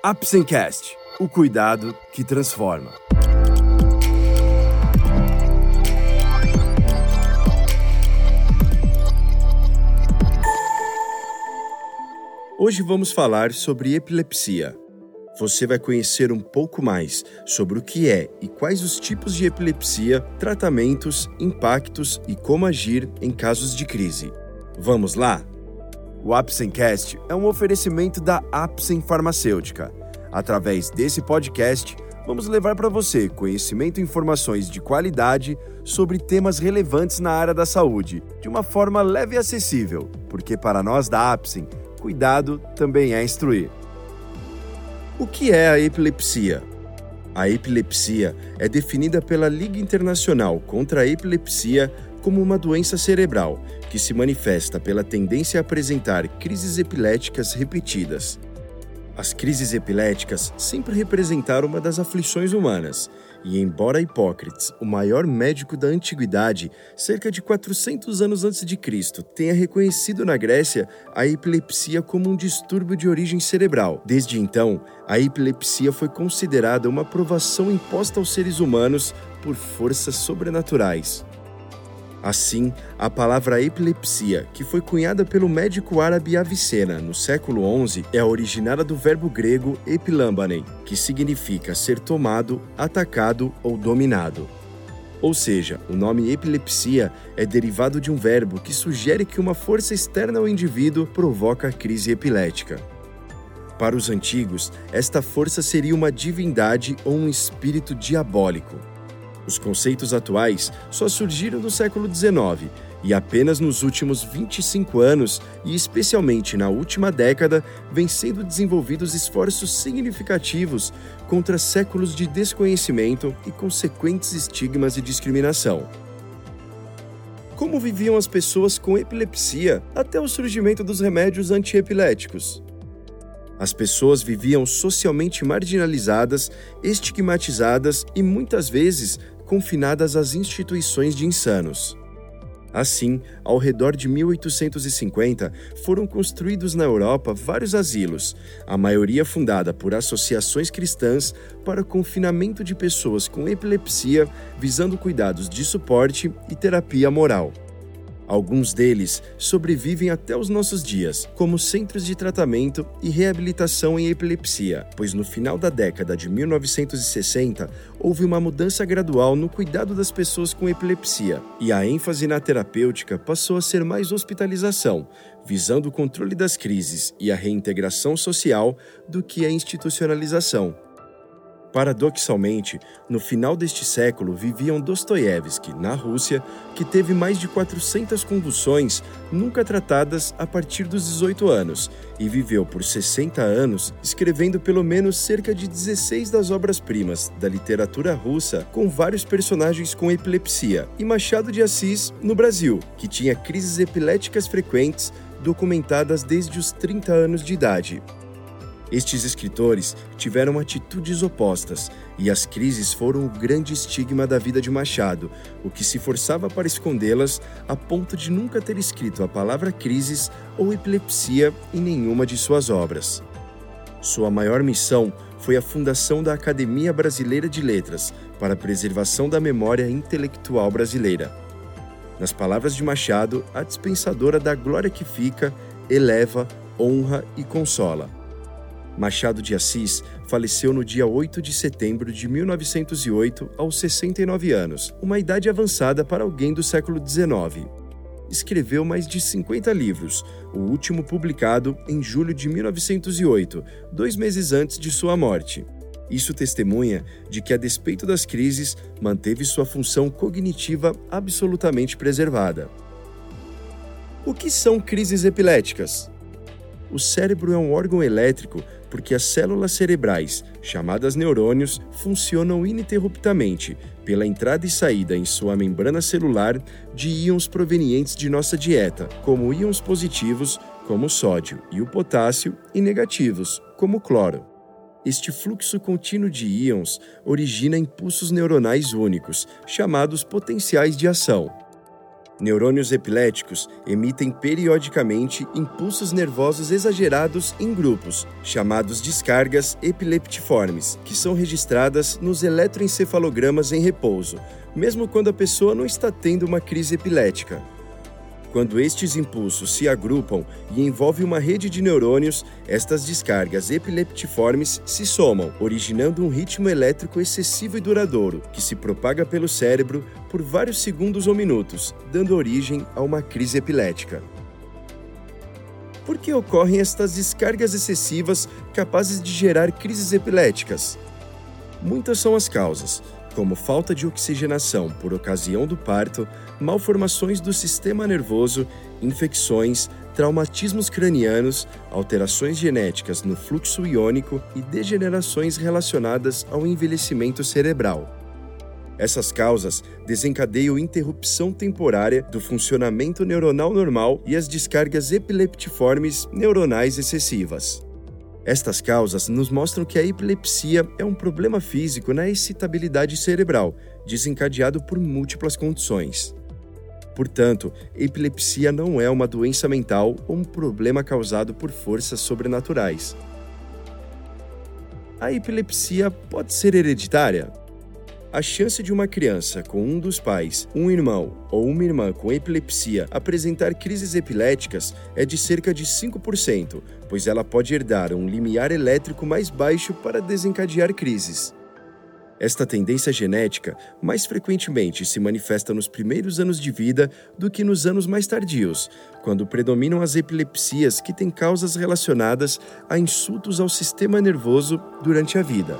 Apsencast, o cuidado que transforma. Hoje vamos falar sobre epilepsia. Você vai conhecer um pouco mais sobre o que é e quais os tipos de epilepsia, tratamentos, impactos e como agir em casos de crise. Vamos lá? O Apsencast é um oferecimento da Apsen Farmacêutica. Através desse podcast, vamos levar para você conhecimento e informações de qualidade sobre temas relevantes na área da saúde, de uma forma leve e acessível, porque para nós da Apsen, cuidado também é instruir. O que é a epilepsia? A epilepsia é definida pela Liga Internacional contra a Epilepsia como uma doença cerebral que se manifesta pela tendência a apresentar crises epiléticas repetidas. As crises epiléticas sempre representaram uma das aflições humanas, e embora Hipócrates, o maior médico da antiguidade, cerca de 400 anos antes de Cristo, tenha reconhecido na Grécia a epilepsia como um distúrbio de origem cerebral. Desde então, a epilepsia foi considerada uma provação imposta aos seres humanos por forças sobrenaturais. Assim, a palavra epilepsia, que foi cunhada pelo médico árabe Avicena no século XI, é originada do verbo grego epilambanen, que significa ser tomado, atacado ou dominado. Ou seja, o nome epilepsia é derivado de um verbo que sugere que uma força externa ao indivíduo provoca a crise epilética. Para os antigos, esta força seria uma divindade ou um espírito diabólico. Os conceitos atuais só surgiram no século XIX e apenas nos últimos 25 anos, e especialmente na última década, vêm sendo desenvolvidos esforços significativos contra séculos de desconhecimento e consequentes estigmas e discriminação. Como viviam as pessoas com epilepsia até o surgimento dos remédios antiepiléticos? As pessoas viviam socialmente marginalizadas, estigmatizadas e muitas vezes confinadas às instituições de insanos. Assim, ao redor de 1850, foram construídos na Europa vários asilos, a maioria fundada por associações cristãs para confinamento de pessoas com epilepsia, visando cuidados de suporte e terapia moral. Alguns deles sobrevivem até os nossos dias, como centros de tratamento e reabilitação em epilepsia, pois no final da década de 1960 houve uma mudança gradual no cuidado das pessoas com epilepsia, e a ênfase na terapêutica passou a ser mais hospitalização, visando o controle das crises e a reintegração social do que a institucionalização. Paradoxalmente, no final deste século viviam Dostoiévski, na Rússia, que teve mais de 400 convulsões nunca tratadas a partir dos 18 anos e viveu por 60 anos escrevendo pelo menos cerca de 16 das obras-primas da literatura russa com vários personagens com epilepsia, e Machado de Assis, no Brasil, que tinha crises epiléticas frequentes documentadas desde os 30 anos de idade. Estes escritores tiveram atitudes opostas, e as crises foram o grande estigma da vida de Machado, o que se forçava para escondê-las a ponto de nunca ter escrito a palavra crises ou epilepsia em nenhuma de suas obras. Sua maior missão foi a fundação da Academia Brasileira de Letras para a preservação da memória intelectual brasileira. Nas palavras de Machado, a dispensadora da glória que fica, eleva, honra e consola. Machado de Assis faleceu no dia 8 de setembro de 1908, aos 69 anos, uma idade avançada para alguém do século XIX. Escreveu mais de 50 livros, o último publicado em julho de 1908, dois meses antes de sua morte. Isso testemunha de que, a despeito das crises, manteve sua função cognitiva absolutamente preservada. O que são crises epiléticas? O cérebro é um órgão elétrico porque as células cerebrais, chamadas neurônios, funcionam ininterruptamente pela entrada e saída em sua membrana celular de íons provenientes de nossa dieta, como íons positivos, como o sódio e o potássio, e negativos, como o cloro. Este fluxo contínuo de íons origina impulsos neuronais únicos, chamados potenciais de ação. Neurônios epiléticos emitem periodicamente impulsos nervosos exagerados em grupos, chamados descargas epileptiformes, que são registradas nos eletroencefalogramas em repouso, mesmo quando a pessoa não está tendo uma crise epilética. Quando estes impulsos se agrupam e envolvem uma rede de neurônios, estas descargas epileptiformes se somam, originando um ritmo elétrico excessivo e duradouro, que se propaga pelo cérebro por vários segundos ou minutos, dando origem a uma crise epilética. Por que ocorrem estas descargas excessivas capazes de gerar crises epiléticas? Muitas são as causas, como falta de oxigenação por ocasião do parto, malformações do sistema nervoso, infecções, traumatismos cranianos, alterações genéticas no fluxo iônico e degenerações relacionadas ao envelhecimento cerebral. Essas causas desencadeiam interrupção temporária do funcionamento neuronal normal e as descargas epileptiformes neuronais excessivas. Estas causas nos mostram que a epilepsia é um problema físico na excitabilidade cerebral, desencadeado por múltiplas condições. Portanto, epilepsia não é uma doença mental ou um problema causado por forças sobrenaturais. A epilepsia pode ser hereditária? A chance de uma criança com um dos pais, um irmão ou uma irmã com epilepsia apresentar crises epiléticas é de cerca de 5%, pois ela pode herdar um limiar elétrico mais baixo para desencadear crises. Esta tendência genética mais frequentemente se manifesta nos primeiros anos de vida do que nos anos mais tardios, quando predominam as epilepsias que têm causas relacionadas a insultos ao sistema nervoso durante a vida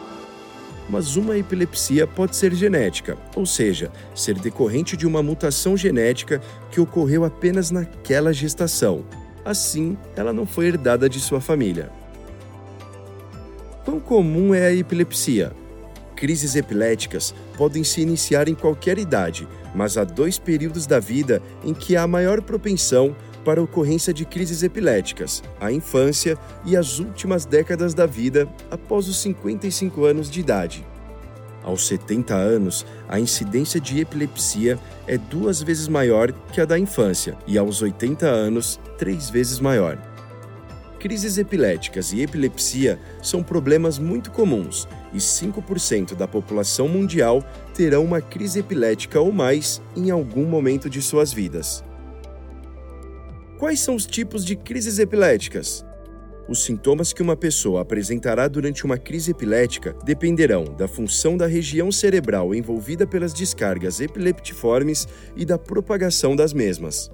mas uma epilepsia pode ser genética, ou seja, ser decorrente de uma mutação genética que ocorreu apenas naquela gestação. Assim, ela não foi herdada de sua família. Quão comum é a epilepsia? Crises epiléticas podem se iniciar em qualquer idade, mas há dois períodos da vida em que há maior propensão para a ocorrência de crises epiléticas, a infância e as últimas décadas da vida após os 55 anos de idade. Aos 70 anos, a incidência de epilepsia é duas vezes maior que a da infância e aos 80 anos, três vezes maior. Crises epiléticas e epilepsia são problemas muito comuns e 5% da população mundial terão uma crise epilética ou mais em algum momento de suas vidas. Quais são os tipos de crises epiléticas? Os sintomas que uma pessoa apresentará durante uma crise epilética dependerão da função da região cerebral envolvida pelas descargas epileptiformes e da propagação das mesmas.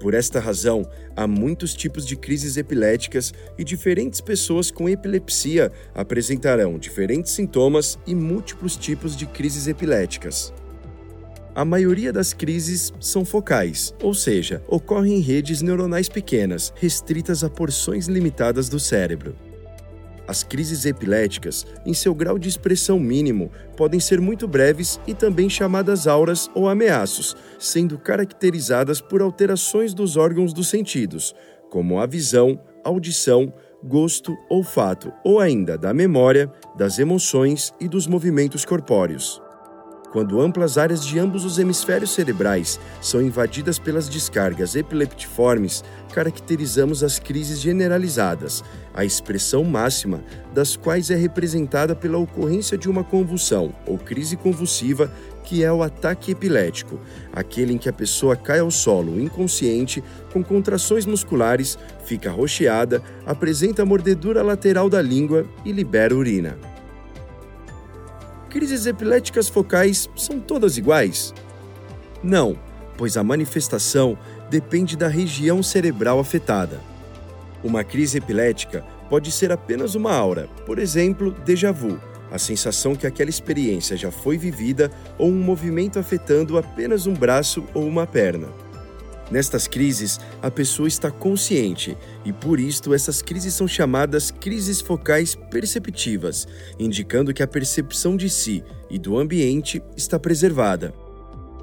Por esta razão, há muitos tipos de crises epiléticas e diferentes pessoas com epilepsia apresentarão diferentes sintomas e múltiplos tipos de crises epiléticas a maioria das crises são focais, ou seja, ocorrem em redes neuronais pequenas, restritas a porções limitadas do cérebro. As crises epiléticas, em seu grau de expressão mínimo, podem ser muito breves e também chamadas auras ou ameaços, sendo caracterizadas por alterações dos órgãos dos sentidos, como a visão, audição, gosto, olfato ou ainda da memória, das emoções e dos movimentos corpóreos. Quando amplas áreas de ambos os hemisférios cerebrais são invadidas pelas descargas epileptiformes, caracterizamos as crises generalizadas, a expressão máxima das quais é representada pela ocorrência de uma convulsão ou crise convulsiva, que é o ataque epilético, aquele em que a pessoa cai ao solo inconsciente, com contrações musculares, fica rocheada, apresenta mordedura lateral da língua e libera urina crises epiléticas focais são todas iguais? Não, pois a manifestação depende da região cerebral afetada. Uma crise epilética pode ser apenas uma aura, por exemplo, déjà vu, a sensação que aquela experiência já foi vivida ou um movimento afetando apenas um braço ou uma perna. Nestas crises, a pessoa está consciente e por isto essas crises são chamadas crises focais perceptivas, indicando que a percepção de si e do ambiente está preservada.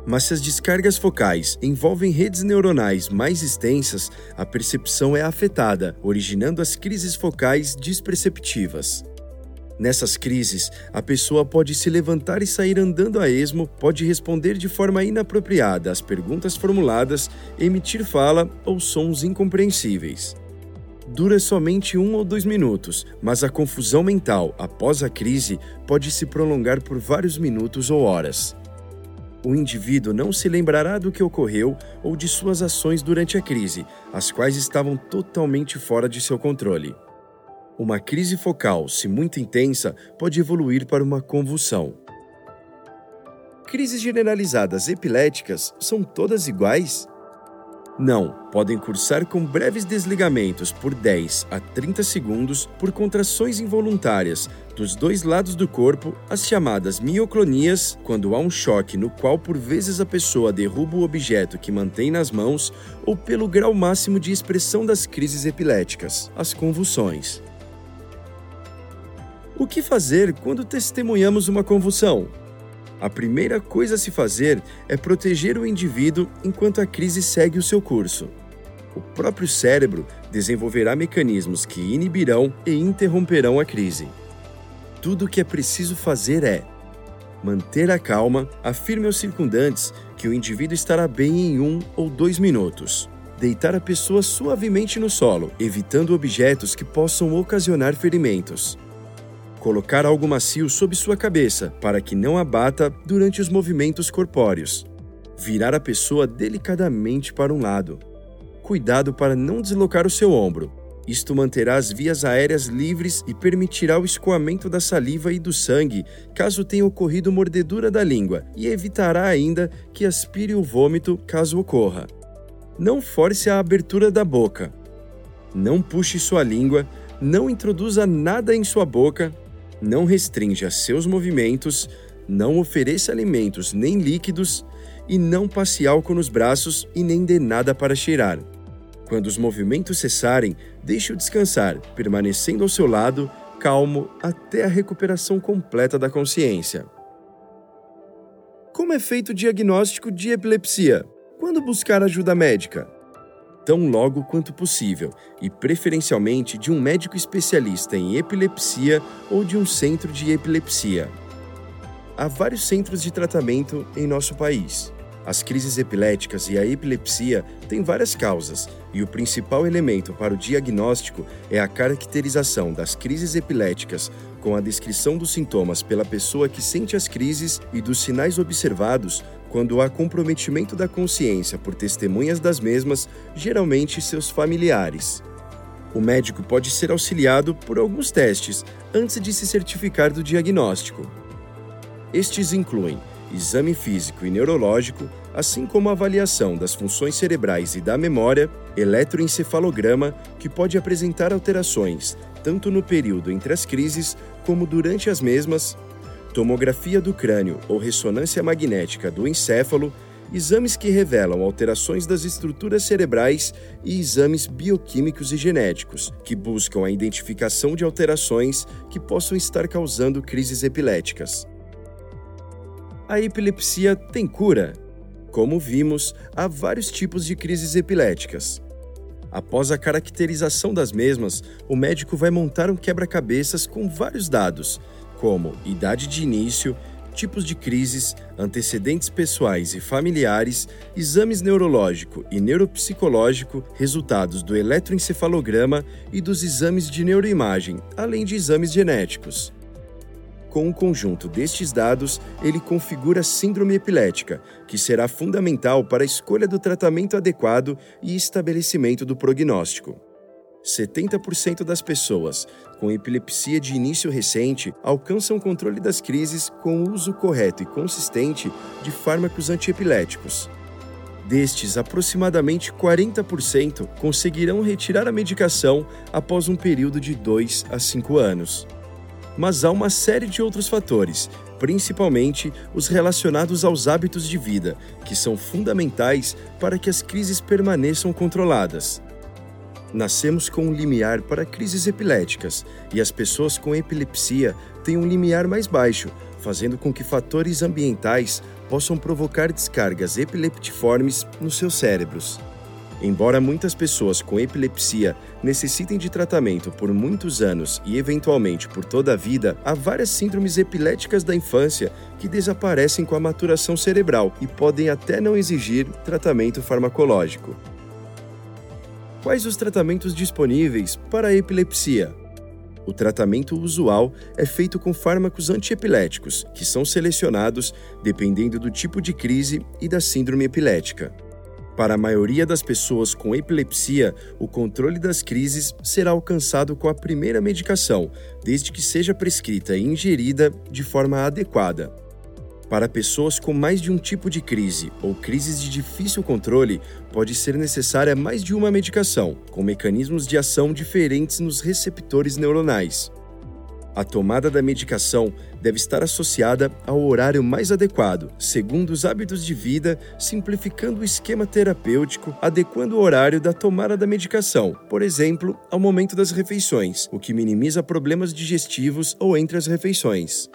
Mas se as descargas focais envolvem redes neuronais mais extensas, a percepção é afetada, originando as crises focais desperceptivas. Nessas crises, a pessoa pode se levantar e sair andando a esmo, pode responder de forma inapropriada às perguntas formuladas, emitir fala ou sons incompreensíveis. Dura somente um ou dois minutos, mas a confusão mental após a crise pode se prolongar por vários minutos ou horas. O indivíduo não se lembrará do que ocorreu ou de suas ações durante a crise, as quais estavam totalmente fora de seu controle. Uma crise focal, se muito intensa, pode evoluir para uma convulsão. Crises generalizadas epiléticas são todas iguais? Não, podem cursar com breves desligamentos por 10 a 30 segundos por contrações involuntárias dos dois lados do corpo, as chamadas mioclonias, quando há um choque no qual por vezes a pessoa derruba o objeto que mantém nas mãos, ou pelo grau máximo de expressão das crises epiléticas, as convulsões. O que fazer quando testemunhamos uma convulsão? A primeira coisa a se fazer é proteger o indivíduo enquanto a crise segue o seu curso. O próprio cérebro desenvolverá mecanismos que inibirão e interromperão a crise. Tudo o que é preciso fazer é manter a calma, afirme aos circundantes que o indivíduo estará bem em um ou dois minutos. Deitar a pessoa suavemente no solo, evitando objetos que possam ocasionar ferimentos colocar algo macio sob sua cabeça para que não abata durante os movimentos corpóreos. Virar a pessoa delicadamente para um lado. Cuidado para não deslocar o seu ombro. Isto manterá as vias aéreas livres e permitirá o escoamento da saliva e do sangue caso tenha ocorrido mordedura da língua e evitará ainda que aspire o vômito caso ocorra. Não force a abertura da boca. Não puxe sua língua, não introduza nada em sua boca não restringe a seus movimentos, não ofereça alimentos nem líquidos e não passe álcool nos braços e nem dê nada para cheirar. Quando os movimentos cessarem, deixe-o descansar, permanecendo ao seu lado, calmo, até a recuperação completa da consciência. Como é feito o diagnóstico de epilepsia? Quando buscar ajuda médica? Tão logo quanto possível e preferencialmente de um médico especialista em epilepsia ou de um centro de epilepsia. Há vários centros de tratamento em nosso país. As crises epiléticas e a epilepsia têm várias causas, e o principal elemento para o diagnóstico é a caracterização das crises epiléticas com a descrição dos sintomas pela pessoa que sente as crises e dos sinais observados quando há comprometimento da consciência por testemunhas das mesmas, geralmente seus familiares. O médico pode ser auxiliado por alguns testes antes de se certificar do diagnóstico. Estes incluem exame físico e neurológico, assim como avaliação das funções cerebrais e da memória, eletroencefalograma, que pode apresentar alterações tanto no período entre as crises como durante as mesmas, tomografia do crânio ou ressonância magnética do encéfalo, exames que revelam alterações das estruturas cerebrais e exames bioquímicos e genéticos, que buscam a identificação de alterações que possam estar causando crises epiléticas. A epilepsia tem cura? Como vimos, há vários tipos de crises epiléticas. Após a caracterização das mesmas, o médico vai montar um quebra-cabeças com vários dados, como idade de início, tipos de crises, antecedentes pessoais e familiares, exames neurológico e neuropsicológico, resultados do eletroencefalograma e dos exames de neuroimagem, além de exames genéticos. Com o conjunto destes dados, ele configura a síndrome epilética, que será fundamental para a escolha do tratamento adequado e estabelecimento do prognóstico. 70% das pessoas com epilepsia de início recente alcançam controle das crises com o uso correto e consistente de fármacos antiepiléticos. Destes, aproximadamente 40% conseguirão retirar a medicação após um período de 2 a 5 anos mas há uma série de outros fatores, principalmente os relacionados aos hábitos de vida, que são fundamentais para que as crises permaneçam controladas. Nascemos com um limiar para crises epiléticas e as pessoas com epilepsia têm um limiar mais baixo, fazendo com que fatores ambientais possam provocar descargas epileptiformes nos seus cérebros. Embora muitas pessoas com epilepsia necessitem de tratamento por muitos anos e eventualmente por toda a vida, há várias síndromes epiléticas da infância que desaparecem com a maturação cerebral e podem até não exigir tratamento farmacológico. Quais os tratamentos disponíveis para a epilepsia? O tratamento usual é feito com fármacos antiepiléticos, que são selecionados dependendo do tipo de crise e da síndrome epilética. Para a maioria das pessoas com epilepsia, o controle das crises será alcançado com a primeira medicação, desde que seja prescrita e ingerida de forma adequada. Para pessoas com mais de um tipo de crise ou crises de difícil controle, pode ser necessária mais de uma medicação, com mecanismos de ação diferentes nos receptores neuronais. A tomada da medicação deve estar associada ao horário mais adequado, segundo os hábitos de vida, simplificando o esquema terapêutico, adequando o horário da tomada da medicação, por exemplo, ao momento das refeições, o que minimiza problemas digestivos ou entre as refeições.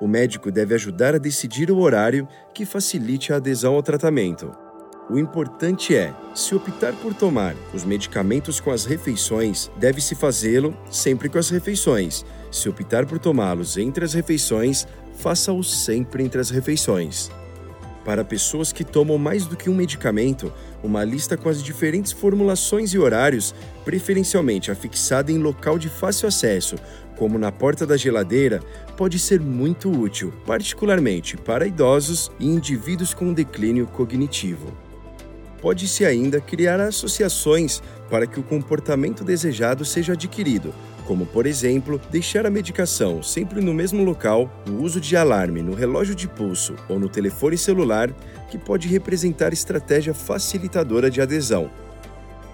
O médico deve ajudar a decidir o horário que facilite a adesão ao tratamento. O importante é, se optar por tomar os medicamentos com as refeições, deve-se fazê-lo sempre com as refeições. Se optar por tomá-los entre as refeições, faça-o sempre entre as refeições. Para pessoas que tomam mais do que um medicamento, uma lista com as diferentes formulações e horários, preferencialmente afixada em local de fácil acesso, como na porta da geladeira, pode ser muito útil, particularmente para idosos e indivíduos com declínio cognitivo. Pode-se ainda criar associações para que o comportamento desejado seja adquirido, como, por exemplo, deixar a medicação sempre no mesmo local, o uso de alarme no relógio de pulso ou no telefone celular, que pode representar estratégia facilitadora de adesão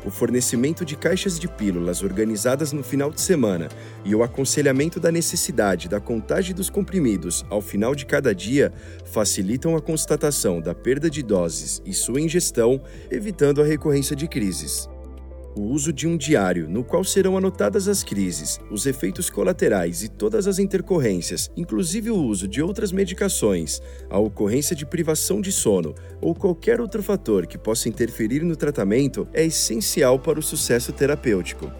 o fornecimento de caixas de pílulas organizadas no final de semana e o aconselhamento da necessidade da contagem dos comprimidos ao final de cada dia facilitam a constatação da perda de doses e sua ingestão, evitando a recorrência de crises o uso de um diário no qual serão anotadas as crises, os efeitos colaterais e todas as intercorrências, inclusive o uso de outras medicações, a ocorrência de privação de sono ou qualquer outro fator que possa interferir no tratamento, é essencial para o sucesso terapêutico.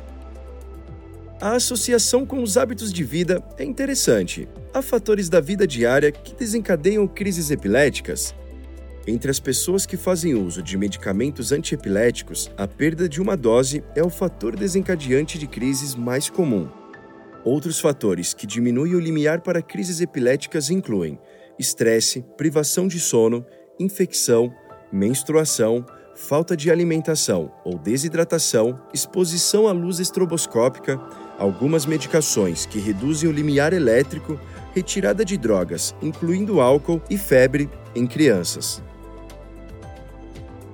A associação com os hábitos de vida é interessante. Há fatores da vida diária que desencadeiam crises epiléticas, entre as pessoas que fazem uso de medicamentos antiepiléticos, a perda de uma dose é o fator desencadeante de crises mais comum. Outros fatores que diminuem o limiar para crises epiléticas incluem estresse, privação de sono, infecção, menstruação, falta de alimentação ou desidratação, exposição à luz estroboscópica, algumas medicações que reduzem o limiar elétrico, retirada de drogas, incluindo álcool e febre em crianças.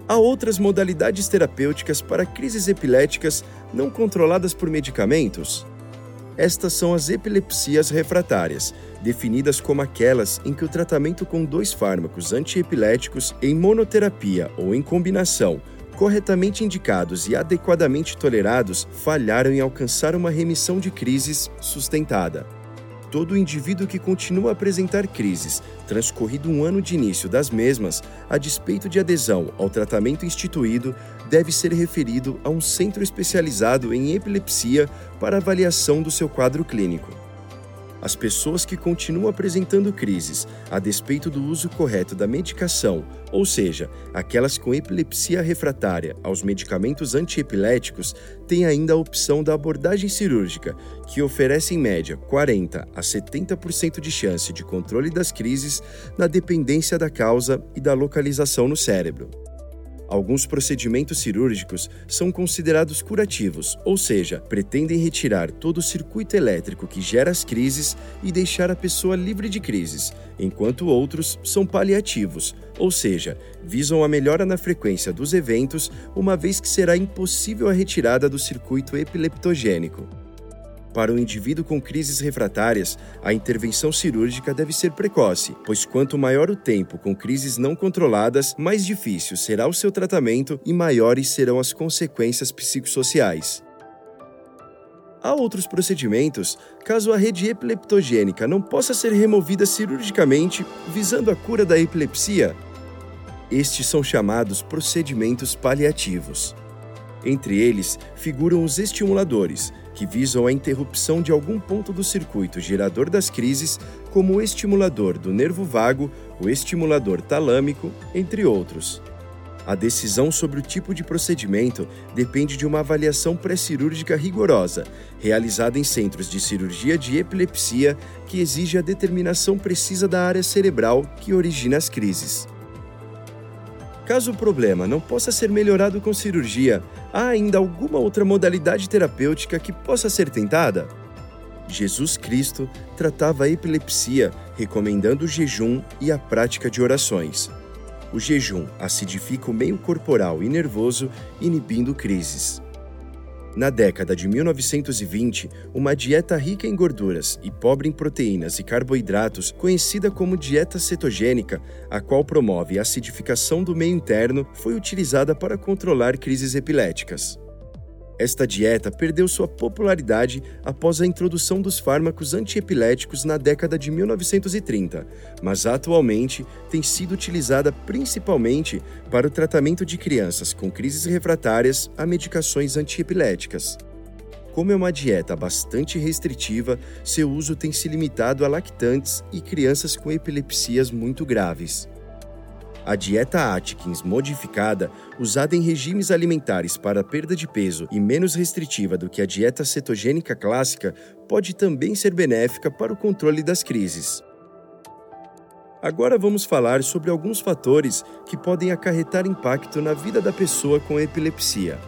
Há outras modalidades terapêuticas para crises epiléticas não controladas por medicamentos? Estas são as epilepsias refratárias, definidas como aquelas em que o tratamento com dois fármacos antiepiléticos em monoterapia ou em combinação, corretamente indicados e adequadamente tolerados, falharam em alcançar uma remissão de crises sustentada todo indivíduo que continua a apresentar crises, transcorrido um ano de início das mesmas, a despeito de adesão ao tratamento instituído, deve ser referido a um centro especializado em epilepsia para avaliação do seu quadro clínico. As pessoas que continuam apresentando crises a despeito do uso correto da medicação, ou seja, aquelas com epilepsia refratária aos medicamentos antiepiléticos, têm ainda a opção da abordagem cirúrgica, que oferece em média 40 a 70% de chance de controle das crises na dependência da causa e da localização no cérebro. Alguns procedimentos cirúrgicos são considerados curativos, ou seja, pretendem retirar todo o circuito elétrico que gera as crises e deixar a pessoa livre de crises, enquanto outros são paliativos, ou seja, visam a melhora na frequência dos eventos, uma vez que será impossível a retirada do circuito epileptogênico. Para o indivíduo com crises refratárias, a intervenção cirúrgica deve ser precoce, pois quanto maior o tempo com crises não controladas, mais difícil será o seu tratamento e maiores serão as consequências psicossociais. Há outros procedimentos caso a rede epileptogênica não possa ser removida cirurgicamente visando a cura da epilepsia. Estes são chamados procedimentos paliativos. Entre eles figuram os estimuladores, que visam a interrupção de algum ponto do circuito gerador das crises, como o estimulador do nervo vago, o estimulador talâmico, entre outros. A decisão sobre o tipo de procedimento depende de uma avaliação pré-cirúrgica rigorosa, realizada em centros de cirurgia de epilepsia, que exige a determinação precisa da área cerebral que origina as crises. Caso o problema não possa ser melhorado com cirurgia, há ainda alguma outra modalidade terapêutica que possa ser tentada? Jesus Cristo tratava a epilepsia recomendando o jejum e a prática de orações. O jejum acidifica o meio corporal e nervoso, inibindo crises. Na década de 1920, uma dieta rica em gorduras e pobre em proteínas e carboidratos, conhecida como dieta cetogênica, a qual promove a acidificação do meio interno, foi utilizada para controlar crises epiléticas. Esta dieta perdeu sua popularidade após a introdução dos fármacos antiepiléticos na década de 1930, mas atualmente tem sido utilizada principalmente para o tratamento de crianças com crises refratárias a medicações antiepiléticas. Como é uma dieta bastante restritiva, seu uso tem se limitado a lactantes e crianças com epilepsias muito graves. A dieta Atkins modificada, usada em regimes alimentares para perda de peso e menos restritiva do que a dieta cetogênica clássica, pode também ser benéfica para o controle das crises. Agora vamos falar sobre alguns fatores que podem acarretar impacto na vida da pessoa com epilepsia.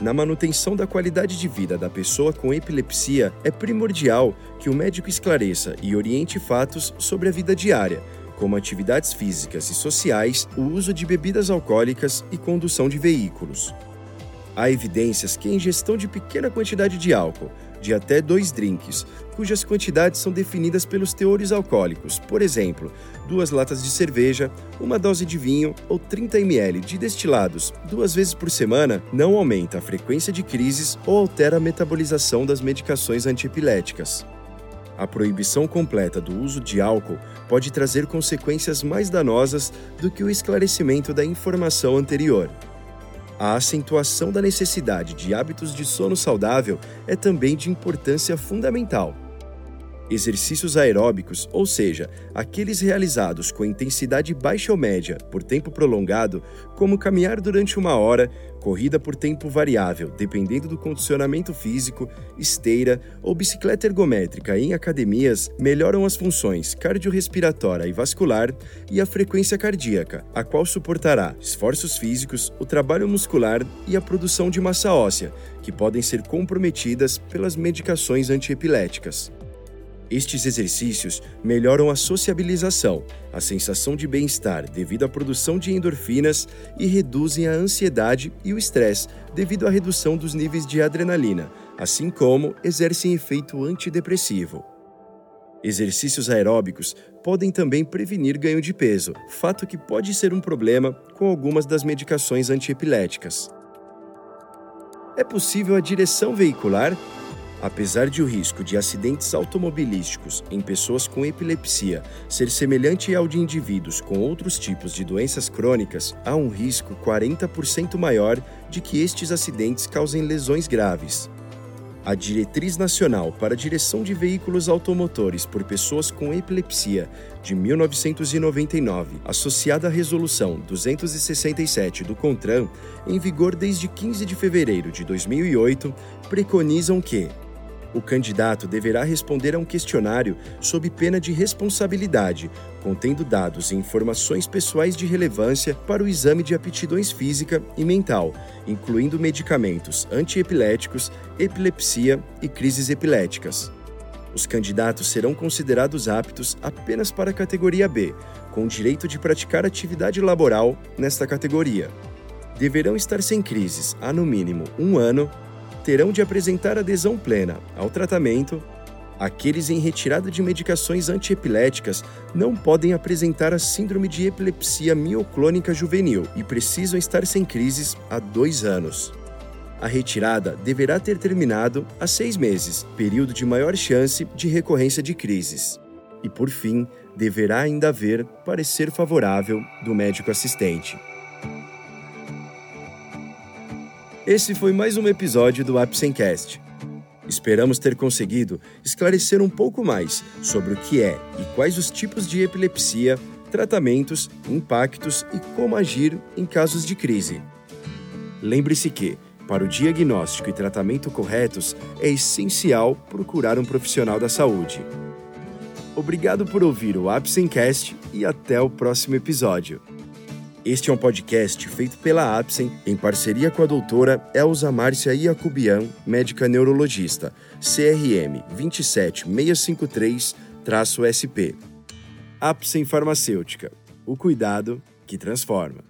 Na manutenção da qualidade de vida da pessoa com epilepsia, é primordial que o médico esclareça e oriente fatos sobre a vida diária, como atividades físicas e sociais, o uso de bebidas alcoólicas e condução de veículos. Há evidências que a ingestão de pequena quantidade de álcool, de até dois drinks, cujas quantidades são definidas pelos teores alcoólicos, por exemplo, duas latas de cerveja, uma dose de vinho ou 30 ml de destilados duas vezes por semana, não aumenta a frequência de crises ou altera a metabolização das medicações antiepiléticas. A proibição completa do uso de álcool pode trazer consequências mais danosas do que o esclarecimento da informação anterior. A acentuação da necessidade de hábitos de sono saudável é também de importância fundamental. Exercícios aeróbicos, ou seja, aqueles realizados com intensidade baixa ou média por tempo prolongado, como caminhar durante uma hora, corrida por tempo variável, dependendo do condicionamento físico, esteira ou bicicleta ergométrica em academias, melhoram as funções cardiorrespiratória e vascular e a frequência cardíaca, a qual suportará esforços físicos, o trabalho muscular e a produção de massa óssea, que podem ser comprometidas pelas medicações antiepiléticas. Estes exercícios melhoram a sociabilização, a sensação de bem-estar devido à produção de endorfinas e reduzem a ansiedade e o estresse devido à redução dos níveis de adrenalina, assim como exercem efeito antidepressivo. Exercícios aeróbicos podem também prevenir ganho de peso, fato que pode ser um problema com algumas das medicações antiepiléticas. É possível a direção veicular Apesar de o risco de acidentes automobilísticos em pessoas com epilepsia ser semelhante ao de indivíduos com outros tipos de doenças crônicas, há um risco 40% maior de que estes acidentes causem lesões graves. A Diretriz Nacional para a Direção de Veículos Automotores por Pessoas com Epilepsia, de 1999, associada à Resolução 267 do CONTRAN, em vigor desde 15 de fevereiro de 2008, preconizam que o candidato deverá responder a um questionário sob pena de responsabilidade, contendo dados e informações pessoais de relevância para o exame de aptidões física e mental, incluindo medicamentos antiepiléticos, epilepsia e crises epiléticas. Os candidatos serão considerados aptos apenas para a categoria B, com direito de praticar atividade laboral nesta categoria. Deverão estar sem crises há no mínimo um ano terão de apresentar adesão plena ao tratamento. Aqueles em retirada de medicações antiepiléticas não podem apresentar a síndrome de epilepsia mioclônica juvenil e precisam estar sem crises há dois anos. A retirada deverá ter terminado há seis meses, período de maior chance de recorrência de crises. E por fim, deverá ainda haver parecer favorável do médico assistente. Esse foi mais um episódio do Apsencast. Esperamos ter conseguido esclarecer um pouco mais sobre o que é e quais os tipos de epilepsia, tratamentos, impactos e como agir em casos de crise. Lembre-se que, para o diagnóstico e tratamento corretos, é essencial procurar um profissional da saúde. Obrigado por ouvir o Apsencast e até o próximo episódio. Este é um podcast feito pela Apsen em parceria com a doutora Elza Márcia Iacubian, médica neurologista, CRM 27653-SP. Apsen Farmacêutica. O cuidado que transforma.